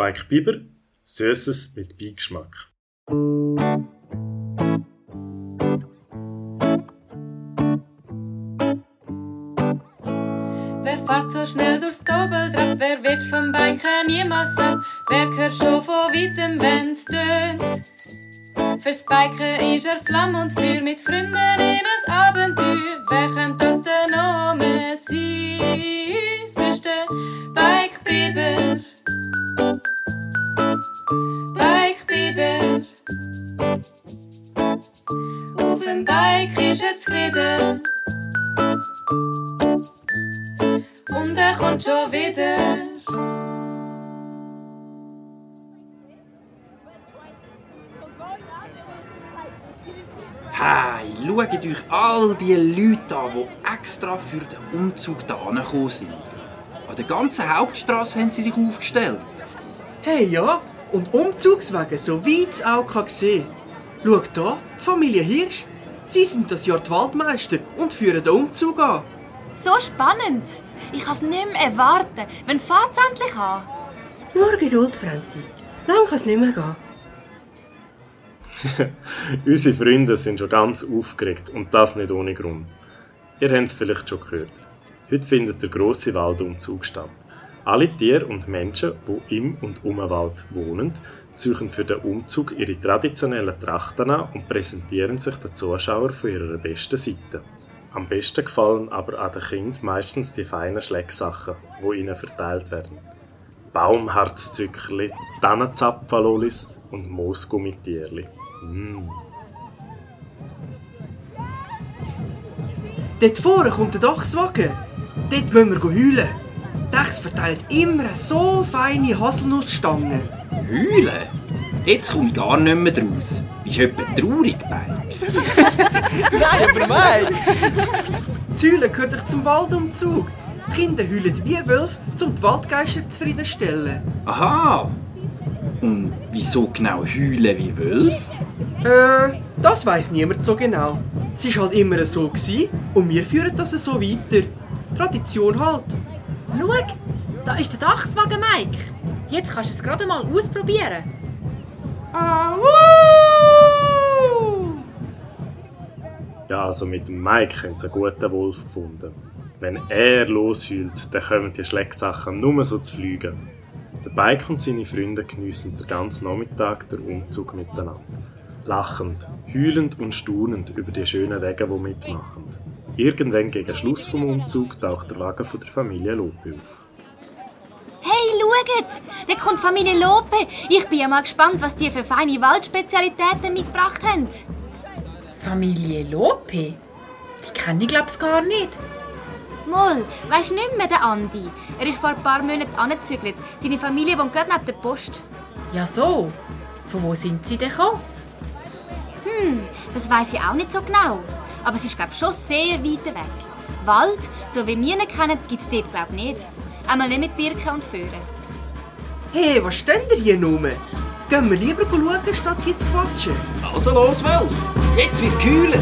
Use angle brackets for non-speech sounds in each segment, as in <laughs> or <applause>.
Bike Biber, Süßes mit Beigeschmack. Wer fährt so schnell durchs Doppeltrap? Wer wird vom Biken niemals satt? Wer hört schon von weitem, wenn's tönt? Fürs Biken ist er Flamm und Feuer mit Freunden in ein Abenteuer. Wer könnte das denn noch mehr sein? Auf dem Bike ist er zufrieden. Und er kommt schon wieder. Hey, schaut euch all die Leute an, die extra für den Umzug da gekommen sind. An der ganzen Hauptstraße haben sie sich aufgestellt. Hey ja, und Umzugswege, so weit das Auge kann sehen. Schau da, die Familie Hirsch. Sie sind das Jahr die Waldmeister und führen den Umzug an. So spannend! Ich kann es nicht mehr erwarten. Wann fährt es endlich an? Nur Geduld, Franzi. Lang kann es nicht mehr gehen. <laughs> Unsere Freunde sind schon ganz aufgeregt und das nicht ohne Grund. Ihr habt es vielleicht schon gehört. Heute findet der grosse Waldumzug statt. Alle Tiere und Menschen, die im und um den Wald wohnen, ziehen für den Umzug ihre traditionellen Trachten an und präsentieren sich den Zuschauern von ihrer besten Seite. Am besten gefallen aber an den Kindern meistens die feinen Schlecksachen, die ihnen verteilt werden. Baumharzzückerli, Tannenzapfalolis und Moosgummitierli. Mm. Dort vorne kommt der Dachswagen. Dort müssen wir heulen. Dachs verteilen immer so feine Haselnussstangen. Heulen? Jetzt komme ich gar nicht mehr draus. Bist du etwa traurig, Bike? <laughs> Nein, aber Mike! Das Heulen gehört doch zum Waldumzug. Die Kinder heulen wie Wölfe, um die Waldgeister zufriedenstellen. Aha! Und wieso genau heulen wie Wölfe? Äh, das weiß niemand so genau. Es war halt immer so gewesen, und wir führen das so weiter. Tradition halt. Schau, da ist der Dachswagen, Mike. Jetzt kannst du es gerade mal ausprobieren. Ja, also mit dem Mike haben sie einen guten Wolf gefunden. Wenn er losheult, dann kommen die Schlecksachen nur so zu fliegen. Der Bike und seine Freunde geniessen den ganzen Nachmittag den Umzug miteinander. Lachend, heulend und staunend über die schönen Wege, die mitmachen. Irgendwann gegen Schluss vom Umzug taucht der Wagen von der Familie Lope auf. Hey, schaut! Da kommt Familie Lope. Ich bin ja mal gespannt, was die für feine Waldspezialitäten mitgebracht haben. Familie Lope? Die kenne ich glaub's gar nicht. Moll, weisst nicht mehr den Andi? Er ist vor ein paar Monaten angezügelt. Seine Familie wohnt gerade neben der Post. Ja so. Von wo sind sie denn gekommen? Hm, das weiß ich auch nicht so genau. Aber es ist glaub schon sehr weit weg. Wald, so wie wir ihn kennen, gibt es dort glaub nicht. Einmal nicht mit Birken und Föhren. Hey, was steht ihr hier rum? Gehen wir lieber schauen, statt hier zu quatschen. Also los, Wölf! Jetzt wird geheult!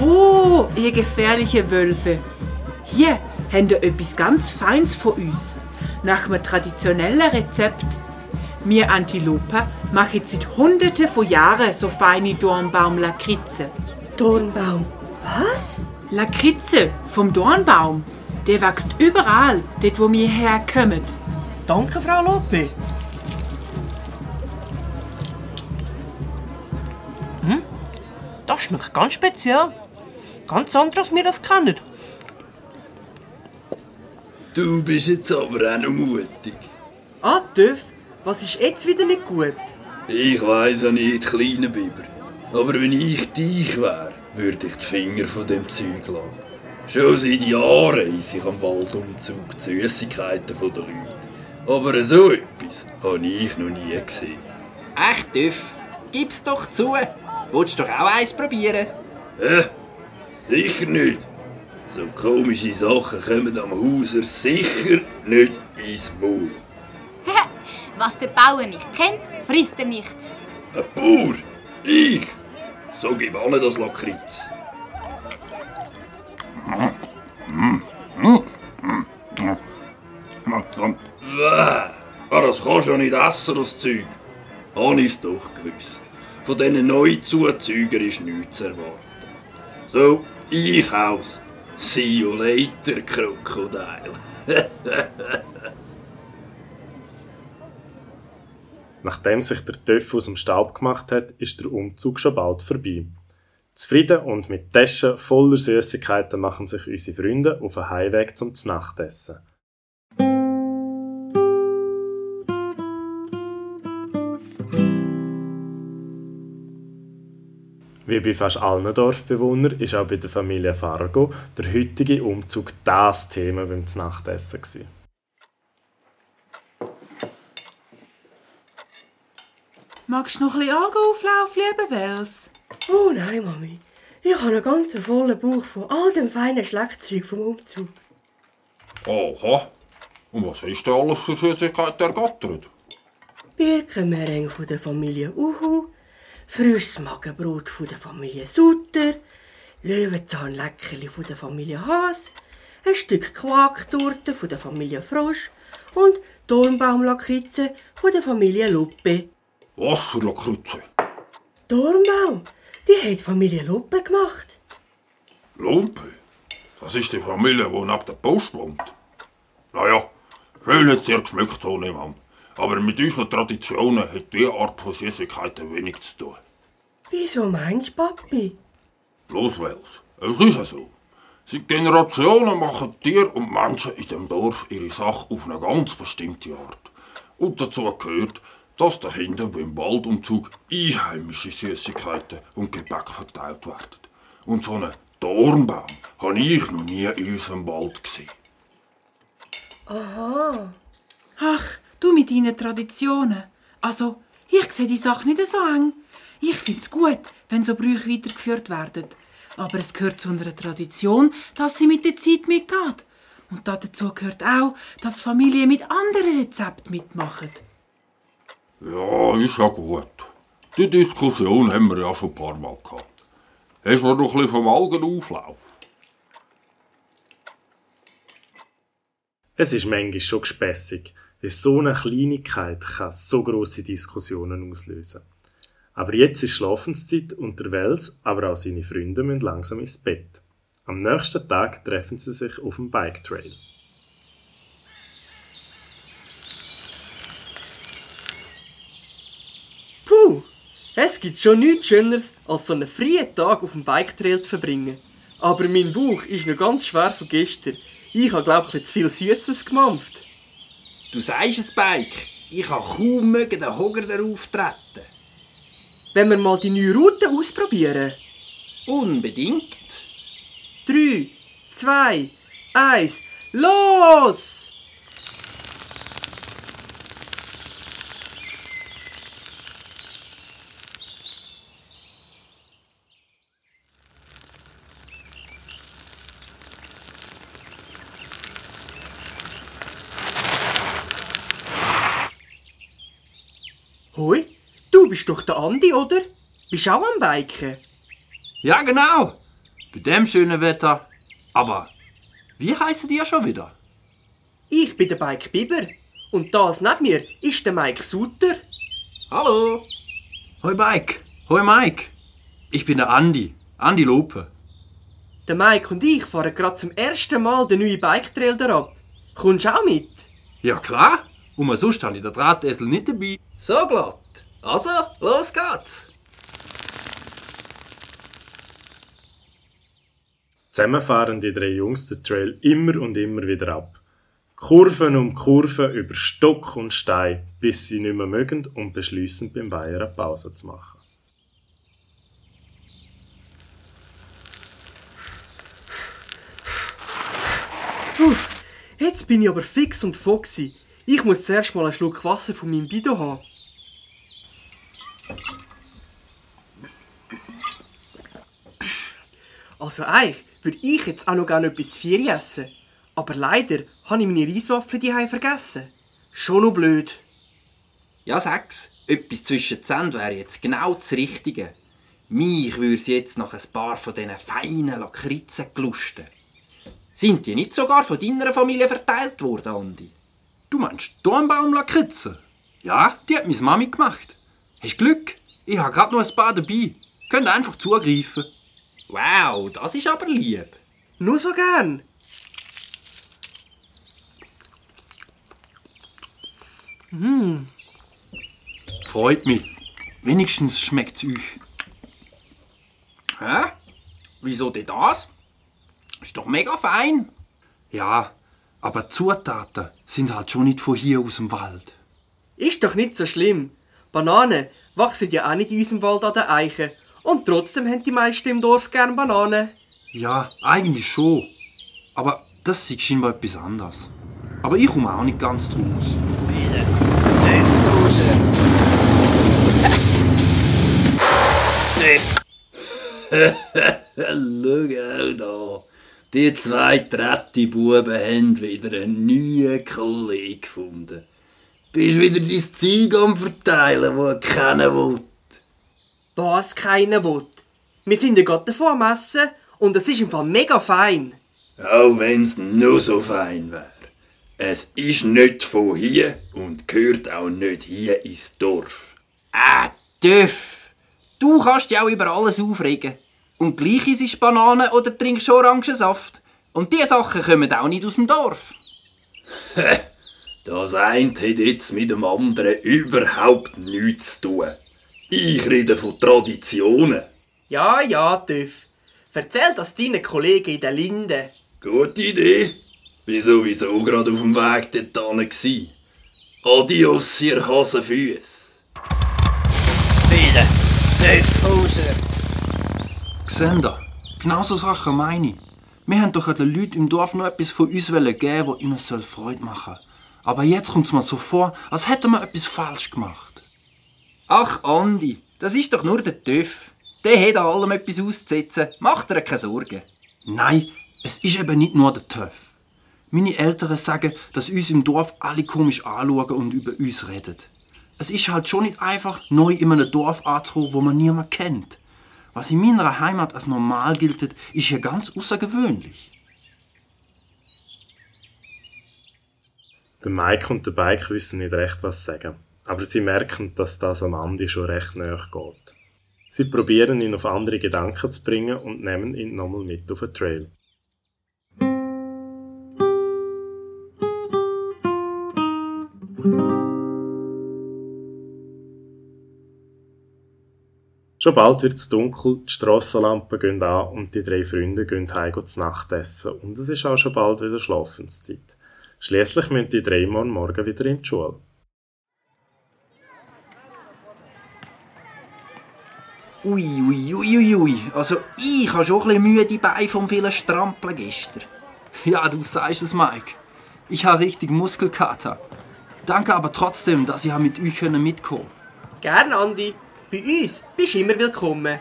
Oh, ihr gefährliche Wölfe. Hier habt ihr etwas ganz Feins von uns. Nach einem traditionellen Rezept. Wir Antilopen machen seit Hunderten von Jahren so feine Dornbaum-Lakritze. Dornbaum. Was? Lakritze vom Dornbaum. Der wächst überall, dort wo wir herkommen. Danke, Frau Lope. Hm? Das schmeckt ganz speziell. Ganz anders, als wir das kennen. Du bist jetzt aber auch noch mutig. Ah, Töff, was ist jetzt wieder nicht gut? Ich weiss ja nicht, kleiner Biber. Aber wenn ich dich wär, würde ich die Finger von dem Zeug lassen. Schon seit Jahren esse ich am Waldumzug die Süßigkeiten der Leute. Aber so etwas habe ich noch nie gesehen. Echt, Düff? Gib's doch zu! Willst du doch auch eins probieren? Hä? Sicher nicht. So komische Sachen kommen am Hauser sicher nicht ins Maul. Was der Bauer nicht kennt, frisst er nicht. Ein Bauer? Ich? So gib alle das Lakritz. Aber das kannst du ja nicht essen, das Zeug. Habe ich es doch gewusst. Von diesen neuen Zuzeugern ist nichts zu erwarten. So, ich haus. See you later, Krokodil. <laughs> Nachdem sich der Töff aus dem Staub gemacht hat, ist der Umzug schon bald vorbei. Zufrieden und mit Taschen voller Süßigkeiten machen sich unsere Freunde auf den Heimweg zum Znachtessen. Wie bei fast allen Dorfbewohnern ist auch bei der Familie Fargo der heutige Umzug das Thema beim Nachtessen. Gewesen. Magst du noch ein bisschen Augenauflauf, lieber Wels? Oh nein, Mami. Ich habe einen ganz vollen Bauch von all dem feinen Schleckzeug vom Umzug. Aha. Und was hast du alles für Süßigkeiten ergattert? Birkenmeringue von der Familie Uhu, frisches Magenbrot von der Familie Sutter, Löwenzahnleckerli von der Familie Haas, ein Stück Quarktorte von der Familie Frosch und Dornbaumlakritze von der Familie Luppe. Was für Lakritze? Dornbaum, die hat die Familie Luppe gemacht. Lumpe? Das ist die Familie, die neben der Post wohnt. Naja, schön hat es ihr geschmeckt, so niemand. Aber mit unseren Traditionen hat diese Art von Süßigkeiten wenig zu tun. Wieso meinst du, Papi? Los, Wels. Es ist ja so. Seit Generationen machen Tiere und Menschen in dem Dorf ihre Sache auf eine ganz bestimmte Art. Und dazu gehört, dass den Kindern beim Waldumzug einheimische Süßigkeiten und Gebäck verteilt werden. Und so einen Dornbaum habe ich noch nie in unserem Wald gesehen. Aha. Ach, du mit deinen Traditionen. Also, ich sehe die Sache nicht so eng. Ich finde es gut, wenn so Brüche weitergeführt werden. Aber es gehört zu unserer Tradition, dass sie mit der Zeit mitgeht. Und dazu gehört auch, dass Familien mit anderen Rezepten mitmachen. Ja, ist ja gut. Die Diskussion haben wir ja schon ein paar Mal gehabt. Hast du noch ein bisschen vom Algenauflauf? Es ist manchmal schon gespässig, wie so eine Kleinigkeit kann so grosse Diskussionen auslösen. Aber jetzt ist Schlafenszeit und der Wels, aber auch seine Freunde müssen langsam ins Bett. Am nächsten Tag treffen sie sich auf dem Bike Trail. Puh, es gibt schon nichts Schöneres, als so einen freien Tag auf dem Biketrail zu verbringen. Aber mein Bauch ist noch ganz schwer von gestern. Ich habe, glaube ich, zu viel Süßes gemampft. Du sagst es, Bike. Ich kann kaum mögen den Hogger darauf treten. Wenn wir mal die neue Route ausprobieren. Unbedingt. Drei, zwei, eins, los! Du bist doch der Andi, oder? Bist auch am Biken? Ja, genau. Bei dem schönen Wetter. Aber wie heißen die ja schon wieder? Ich bin der Mike Biber. Und das neben mir ist der Mike Sutter. Hallo. Hoi Mike. Hoi Mike. Ich bin der Andi. Andi Lope. Der Mike und ich fahren gerade zum ersten Mal den neuen Bike-Trail ab. Kommst du auch mit? Ja klar. Und sonst habe ich den Drahtesel nicht dabei. So glatt. Also, los geht's. Zusammen fahren die drei Jungs den Trail immer und immer wieder ab. Kurven um Kurven über Stock und Stein, bis sie nicht mehr mögen und beschließen, beim Weiher eine Pause zu machen. Uff, jetzt bin ich aber fix und foxy. Ich muss zuerst mal einen Schluck Wasser von meinem Bidon haben. Also eigentlich würde ich jetzt auch noch gerne etwas zu Vieri essen. Aber leider habe ich meine Reiswaffeln daheim vergessen. Schon noch blöd. Ja, sag's. Etwas zwischen Zähnen wäre jetzt genau das Richtige. Mich würde sie jetzt nach ein paar von diesen feinen Lakritzen gelusten. Sind die nicht sogar von deiner Familie verteilt worden, Andi? Du meinst Dornbaumlakritze? Ja, die hat meine Mami gemacht. Hast Glück? Ich habe gerade noch ein paar dabei. Könnt einfach zugreifen. Wow, das ist aber lieb. Nur so gern. Freut mich. Wenigstens schmeckt's euch. Hä? Wieso denn das? Ist doch mega fein. Ja, aber Zutaten sind halt schon nicht von hier aus dem Wald. Ist doch nicht so schlimm. Bananen wachsen ja auch nicht in unserem Wald an den Eichen. Und trotzdem haben die meisten im Dorf gern Bananen. Ja, eigentlich schon. Aber das ist scheinbar etwas anderes. Aber ich komme auch nicht ganz draus. Schau auch da. Die zwei trette Buben haben wieder einen neuen Kollegen gefunden. Bist wieder dein Zeug am Verteilen, das keiner will. Was keiner will. Wir sind ja gerade davor am Essen und es ist im Fall mega fein. Auch wenn's nur so fein wär. Es ist nicht von hier und gehört auch nicht hier ins Dorf. Ah, Töff. Du kannst dich auch über alles aufregen. Und gleich isst Bananen oder trinkst Orangensaft. Und diese Sachen kommen auch nicht aus dem Dorf. <laughs> Das eine hat jetzt mit dem anderen überhaupt nichts zu tun. Ich rede von Traditionen. Ja, ja, Töff. Erzähl das deinen Kollegen in der Linde. Gute Idee. Bin sowieso gerade auf dem Weg dorthin gsi. Adios, ihr Hasenfüß. Wieder. Tief Hause. Seht ihr? Genau so Sachen meine ich. Wir haben doch den Leuten im Dorf noch etwas von uns geben, was ihnen soll Freude machen Aber jetzt kommt es mir so vor, als hätten wir etwas falsch gemacht. Ach, Andi, das ist doch nur der Töff. Der hat an allem etwas auszusetzen. Macht dir keine Sorgen. Nein, es ist eben nicht nur der Töff. Meine Eltern sagen, dass uns im Dorf alle komisch anschauen und über uns reden. Es ist halt schon nicht einfach, neu in einem Dorf anzukommen, wo man niemand kennt. Was in meiner Heimat als normal gilt, ist hier ganz außergewöhnlich. Der Mike und der Bike wissen nicht recht, was sagen. Aber sie merken, dass das am Andi schon recht nahe geht. Sie probieren ihn auf andere Gedanken zu bringen und nehmen ihn nochmal mit auf den Trail. Schon bald wird es dunkel, die Strassenlampen gehen an und die drei Freunde gehen heim zu Nacht essen und es ist auch schon bald wieder Schlafenszeit. Schließlich müssen die drei morgen Morgen wieder in die Schule. Ui, ui, ui, ui, ui. Also, ich habe schon ein bisschen müde Beine vom vielen Strampeln gestern. Ja, du sagst es, Mike. Ich habe richtig Muskelkater. Danke aber trotzdem, dass ich mit euch mitkommen konnte. Gern, Andi. Bei uns bist du immer willkommen.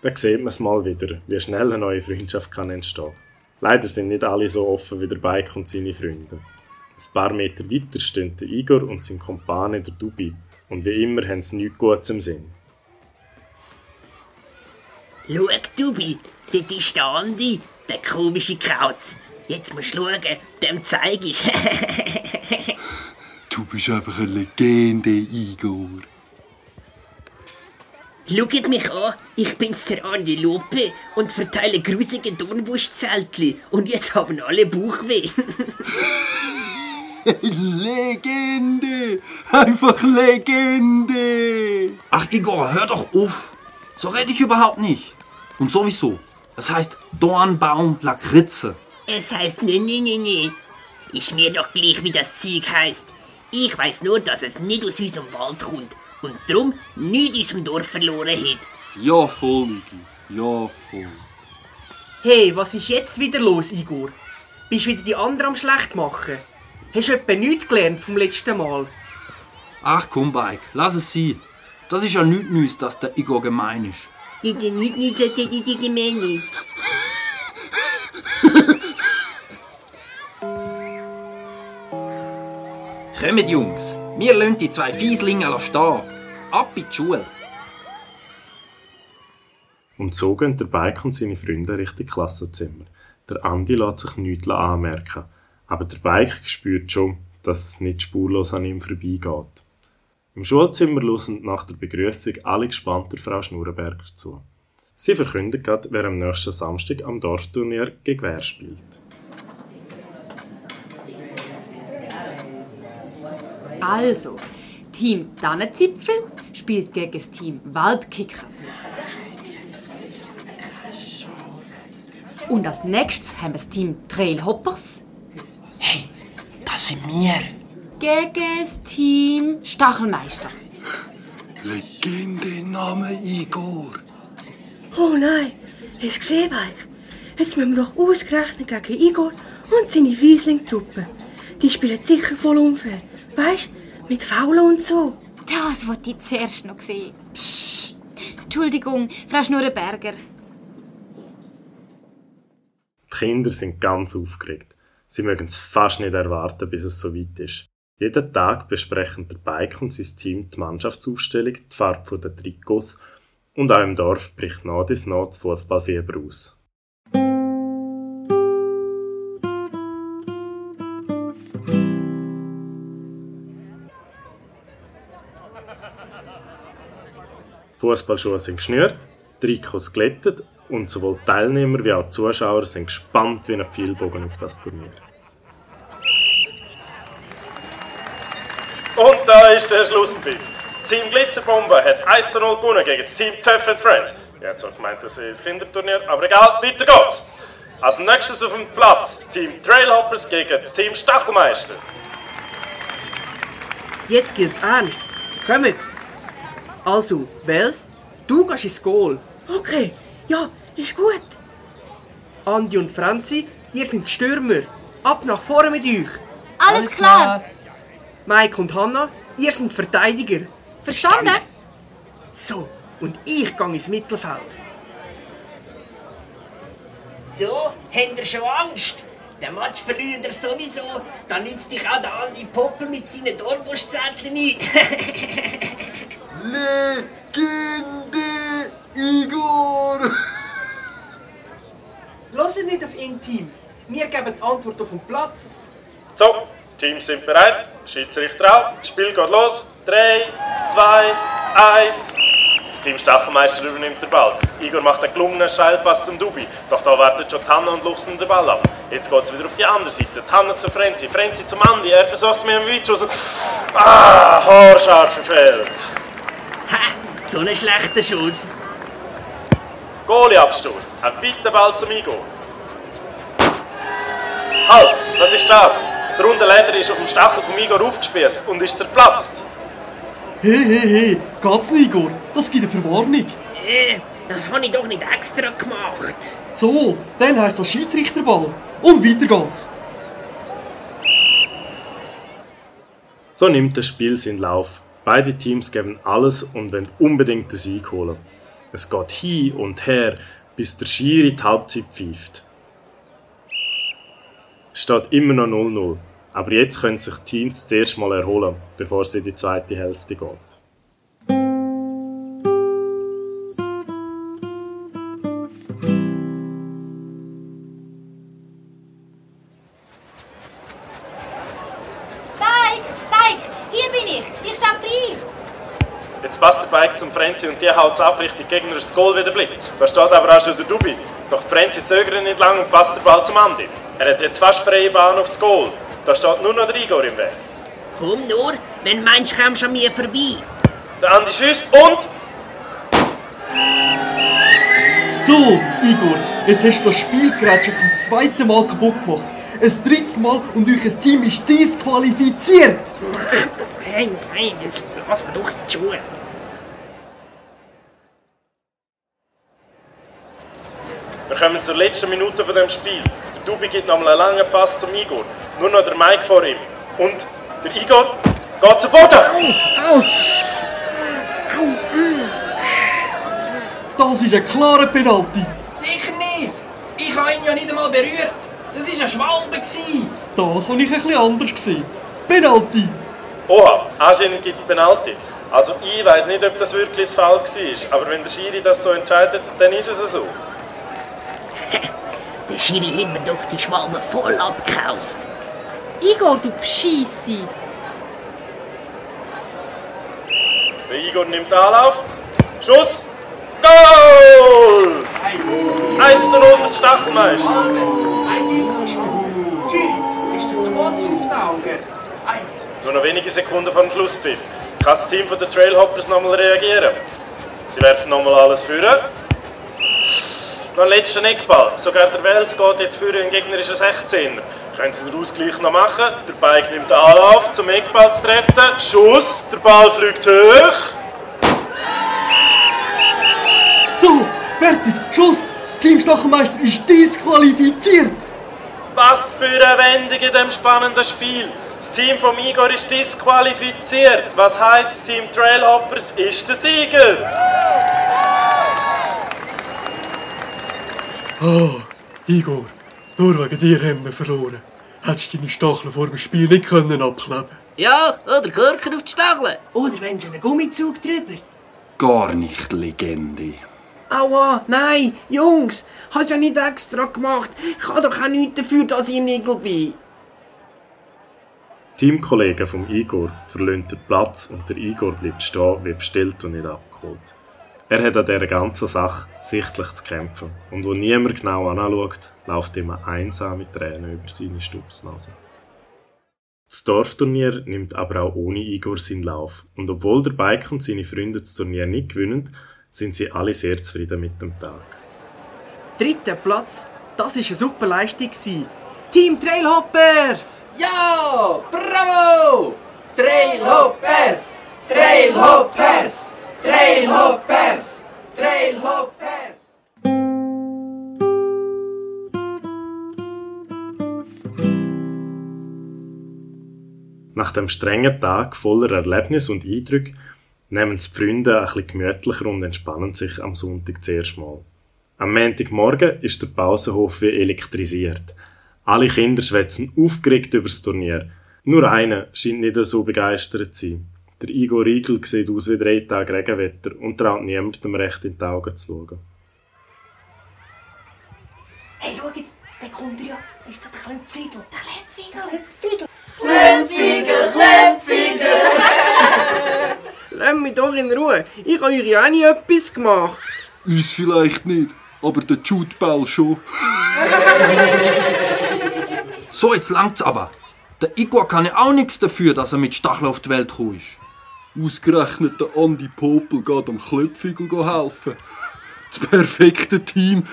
Da sieht man es mal wieder, wie schnell eine neue Freundschaft kann entstehen. Leider sind nicht alle so offen wie der Bike und seine Freunde. Ein paar Meter weiter stehen der Igor und sein Kumpane der Dubi. Und wie immer haben sie nichts Gutes im Sinn. Schau, Dubi, dort ist der Andi, der komische Kauz. Jetzt musst du schauen, dem zeig ich's. Du bist einfach eine Legende, Igor. Schaut mich an, ich bin's der Andi Lope und verteile grusige Dornbuschzeltli. Und jetzt haben alle Bauchweh. <laughs> Legende! Einfach Legende! Ach, Igor, hör doch auf. So rede ich überhaupt nicht. Und sowieso, es heißt Dornbaum Lakritze. Es heißt ne, ne, ne, ne. Ist mir doch gleich, wie das Zeug heißt. Ich weiß nur, dass es nicht aus unserem Wald kommt und drum nichts in unserem Dorf verloren hat. Ja, voll, Igor. Ja, voll. Hey, was ist jetzt wieder los, Igor? Bist wieder die anderen am schlecht machen? Hast du etwa nichts gelernt vom letzten Mal? Ach komm, Bike, lass es sein. Das ist ja nichts Neues, dass der Igor gemein ist. Die, die, nicht, nicht, die, die, die Gemeine. Kommt, Jungs. Wir lassen die zwei Fieslinge stehen. Ab in die Schule. Und so gehen der Bike und seine Freunde Richtung Klassenzimmer. Der Andi lässt sich nichts anmerken. Aber der Bike spürt schon, dass es nicht spurlos an ihm vorbeigeht. Im Schulzimmer hören nach der Begrüßung alle gespannt der Frau Schnurrenberger zu. Sie verkündet gerade, wer am nächsten Samstag am Dorfturnier gegen wer spielt. Also, Team Tannenzipfel spielt gegen das Team Waldkickers. Und als nächstes haben wir das Team Trailhoppers. Hey, das sind wir. Gegen das Team Stachelmeister. Legende Name Igor. Oh nein, hast du gesehen, Weig? Jetzt müssen wir doch ausgerechnet gegen Igor und seine Wiesling-Truppe. Die spielen sicher voll unfair. Weißt mit Faulen und so. Das wollte ich zuerst noch sehen. Psst. Entschuldigung, Frau Schnurrenberger. Die Kinder sind ganz aufgeregt. Sie mögen es fast nicht erwarten, bis es so weit ist. Jeden Tag besprechen der Bike und sein Team die Mannschaftsaufstellung, die Farbe der Trikots und auch im Dorf bricht nach das Fußballfieber aus. Fußballschuhe sind geschnürt, Trikots glättet und sowohl Teilnehmer wie auch Zuschauer sind gespannt wie ein Pfeilbogen auf das Turnier. Und da ist der Schlusspfiff. Das Team Glitzerbombe hat 1 zu 0 gewonnen gegen das Team Tough and Friends. Ich hätte zwar gemeint, das ist ein Kinderturnier, aber egal, weiter geht's. Als nächstes auf dem Platz Team Trailhoppers gegen das Team Stachelmeister. Jetzt gilt's ernst. Kommt! Also, Wels, du gehst ins Goal. Okay, ja, ist gut. Andi und Franzi, ihr seid Stürmer. Ab nach vorne mit euch. Alles, klar. Mike und Hanna, ihr seid Verteidiger. Verstanden? So, und ich gehe ins Mittelfeld. So, habt ihr schon Angst? Den Match verliert ihr sowieso. Dann nützt dich auch der Andi Popper mit seinen Dornbuschzetteln nicht. <laughs> Legende Igor. <laughs> Hört nicht auf ihn, Team. Wir geben die Antwort auf den Platz. So, Teams sind bereit, Schiedsrichter auch. Das Spiel geht los. 3, 2, 1. Das Team Stachelmeister übernimmt den Ball. Igor macht einen gelungenen Steilpass zum Dubi. Doch da wartet schon Tanne und luchsen den Ball ab. Jetzt geht es wieder auf die andere Seite. Tanne zu Frenzi, Frenzi zum Andi. Er versucht es mit dem Weitschuss. Ah, haarscharf verfehlt. ha, so ein schlechter Schuss. Goalie-Abstoß. Ein weiter Ball zum Igor. Halt, was ist das? Das runde Leder ist auf dem Stachel vom Igor aufgespießt und ist zerplatzt. Hey, hey, hey, geht's Igor? Das gibt eine Verwarnung. Äh, das habe ich doch nicht extra gemacht. So, dann heisst das Schiedsrichterball. Und weiter geht's. So nimmt das Spiel seinen Lauf. Beide Teams geben alles und wollen unbedingt den Sieg holen. Es geht hin und her, bis der Schiri die Halbzeit pfeift. Es steht immer noch 0-0. Aber jetzt können sich die Teams zuerst mal erholen, bevor es in die zweite Hälfte geht. Bike, Bike, hier bin ich. Ich stehe frei. Jetzt passt der Bike zum Frenzy und die haut ab Richtung Gegner das Goal wieder blitz. Da steht aber auch schon der Dubi. Doch die Frenzy zögert nicht lang und passt den Ball zum Andi. Er hat jetzt fast freie Bahn aufs Goal. Da steht nur noch der Igor im Weg. Komm nur, wenn du meinst, kommst du an mir vorbei. Der Andi schießt und... So, Igor, jetzt hast du das Spiel gerade schon zum zweiten Mal kaputt gemacht. Ein drittes Mal und euer Team ist disqualifiziert. Hey, nein, jetzt lass mir doch in die Schuhe. Wir kommen zur letzten Minute von dem Spiel. Der Dubi gibt noch mal einen langen Pass zum Igor. Nur noch der Mike vor ihm. Und der Igor geht zu Boden. Das ist ein klarer Penalty. Sicher nicht! Ich habe ihn ja nicht einmal berührt. Das war ein Schwalbe. gewesen. Das habe ich ein bisschen anders gesehen. Penalty. Oha, anscheinend gibt es Penalty. Also ich weiß nicht, ob das wirklich das Fall war. Aber wenn der Schiri das so entscheidet, dann ist es so. <laughs> Der Schiri hat mir doch die Schwalbe voll abgekauft. Igor, du Bescheisse. Der Igor nimmt Anlauf. Schuss! Goal! 1 zu 0 für den Stachelmeister. Giri, ist dir der Boden auf die Augen? Nur noch wenige Sekunden vor dem Schlusspfiff. Kann das Team der Trailhoppers nochmal reagieren? Sie werfen nochmal alles führen. Noch ein letzter Eckball. Sogar der Wels geht jetzt für den gegnerischen 16. Können Sie den Ausgleich noch machen? Der Bike nimmt Anlauf, zum Eckball zu treten. Schuss, der Ball fliegt hoch. So, fertig, Schuss! Das Team Stachelmeister ist disqualifiziert! Was für eine Wendung in diesem spannenden Spiel. Das Team von Igor ist disqualifiziert. Was heisst, das Team Trailhoppers ist der Sieger. Oh, Igor, nur wegen dir haben wir verloren. Hättest du deine Stacheln vor dem Spiel nicht können abkleben Ja, oder Gurken auf die Stacheln. Oder wenn schon einen Gummizug drüber. Gar nicht Legende. Aua, nein, Jungs, hast ja nicht extra gemacht. Ich habe doch auch nichts dafür, dass ich ein Igel bin. Teamkollegen vom Igor verlassen den Platz und der Igor bleibt stehen wie bestellt und nicht abgeholt. Er hat an dieser ganzen Sache sichtlich zu kämpfen und wo niemand genau anschaut, läuft ihm eine einsame Träne über seine Stupsnase. Das Dorfturnier nimmt aber auch ohne Igor seinen Lauf und obwohl der Bike und seine Freunde das Turnier nicht gewinnen, sind sie alle sehr zufrieden mit dem Tag. Dritter Platz, das war eine super Leistung. Team Trailhoppers! Ja, bravo! Trailhoppers! Trailhoppers! Trailhoppers! Trailhoppers! Nach dem strengen Tag voller Erlebnis und Eindrücke nehmen die Freunde bisschen gemütlicher und entspannen sich am Sonntag zuerst mal. Am Montagmorgen ist der Pausenhof wie elektrisiert. Alle Kinder schwätzen aufgeregt über das Turnier. Nur einer scheint nicht so begeistert zu sein. Der Igor Riegel sieht aus wie drei Tage Regenwetter und traut niemandem recht in die Augen zu schauen. Hey, schaut, der kommt ja. Das ist doch der Klempfigel. Der Klempfigel. Klempfigel, Klempfigel! <laughs> Lass mich doch in Ruhe. Ich habe euch ja auch nie etwas gemacht. Uns vielleicht nicht, aber der Jude Bell schon. <laughs> So, jetzt langt's aber. Der Igor kann ja auch nichts dafür, dass er mit Stachel auf die Welt gekommen ist. Ausgerechnet der Andi Popel geht am Klöpfigel helfen. Das perfekte Team.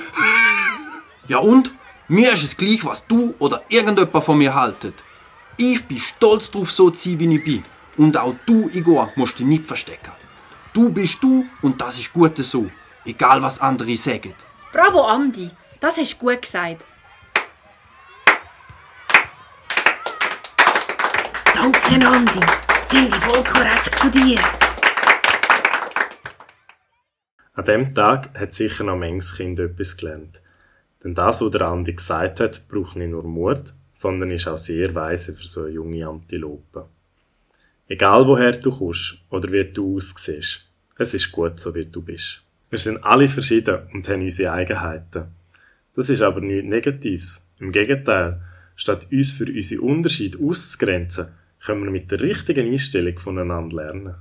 Ja und? Mir ist es gleich, was du oder irgendjemand von mir haltet. Ich bin stolz drauf, so zu sein, wie ich bin. Und auch du, Igor, musst dich nicht verstecken. Du bist du und das ist gut so. Egal, was andere sagen. Bravo, Andi. Das hast du gut gesagt. Danke, Andi. Finde ich voll korrekt von dir. An diesem Tag hat sicher noch manches Kind etwas gelernt. Denn das, was der Andi gesagt hat, braucht nicht nur Mut, sondern ist auch sehr weise für so eine junge Antilope. Egal woher du kommst oder wie du aussiehst, es ist gut, so wie du bist. Wir sind alle verschieden und haben unsere Eigenheiten. Das ist aber nichts Negatives. Im Gegenteil, statt uns für unsere Unterschiede auszugrenzen, können wir mit der richtigen Einstellung voneinander lernen.